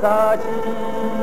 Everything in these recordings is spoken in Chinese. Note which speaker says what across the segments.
Speaker 1: 杀鸡。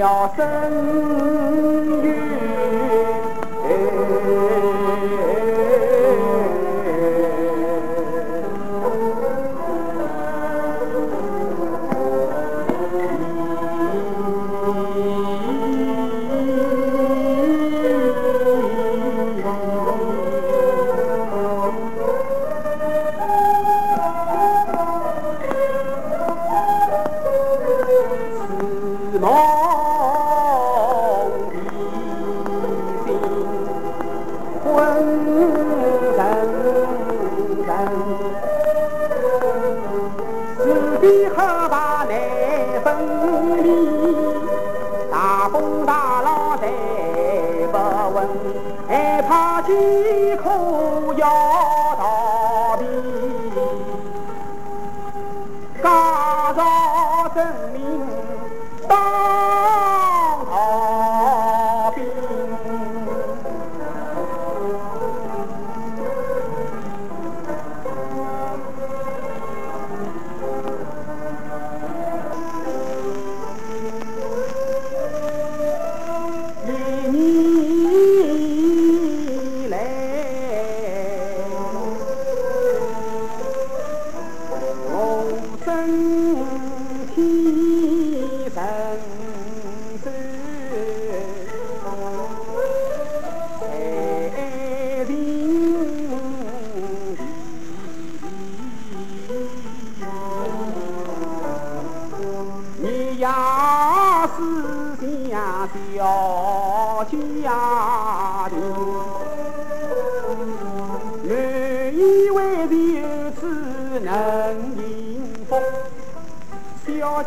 Speaker 1: 要生育哎害怕饥渴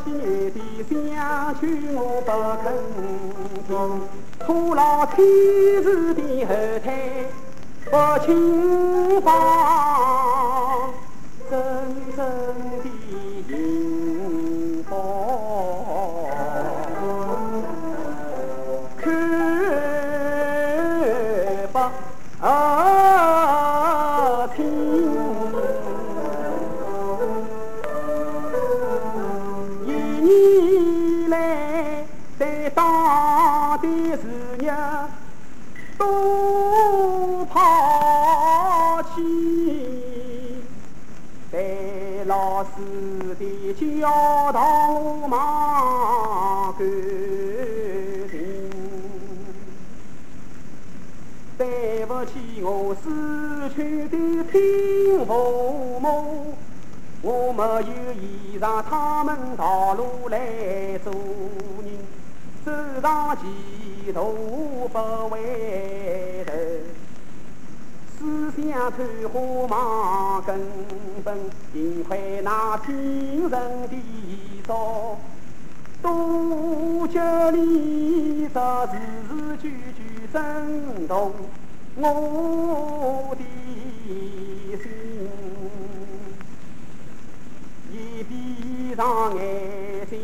Speaker 1: 心爱的乡亲我不肯听拖了妻子的后腿不肯罢要道路茫更长，对不起我失去的亲父母，我没有依仗他们道路来做人，走上歧途不回。只想开花忙，根本尽亏那亲人的遗照，多角里这字字句句震动我的心。一闭上眼睛，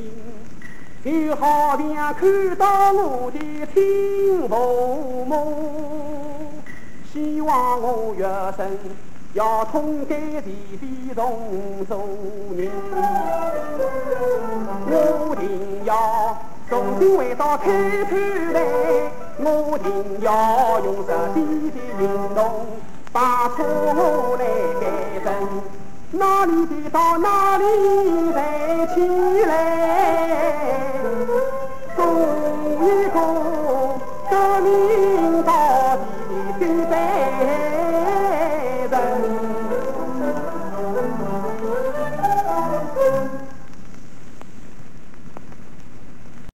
Speaker 1: 就好像看到我的亲父母。我月生，要通街地边同做人。我定要重新回到开普来，我定要用实际的行动把错误来改正，哪里跌倒哪里站起来。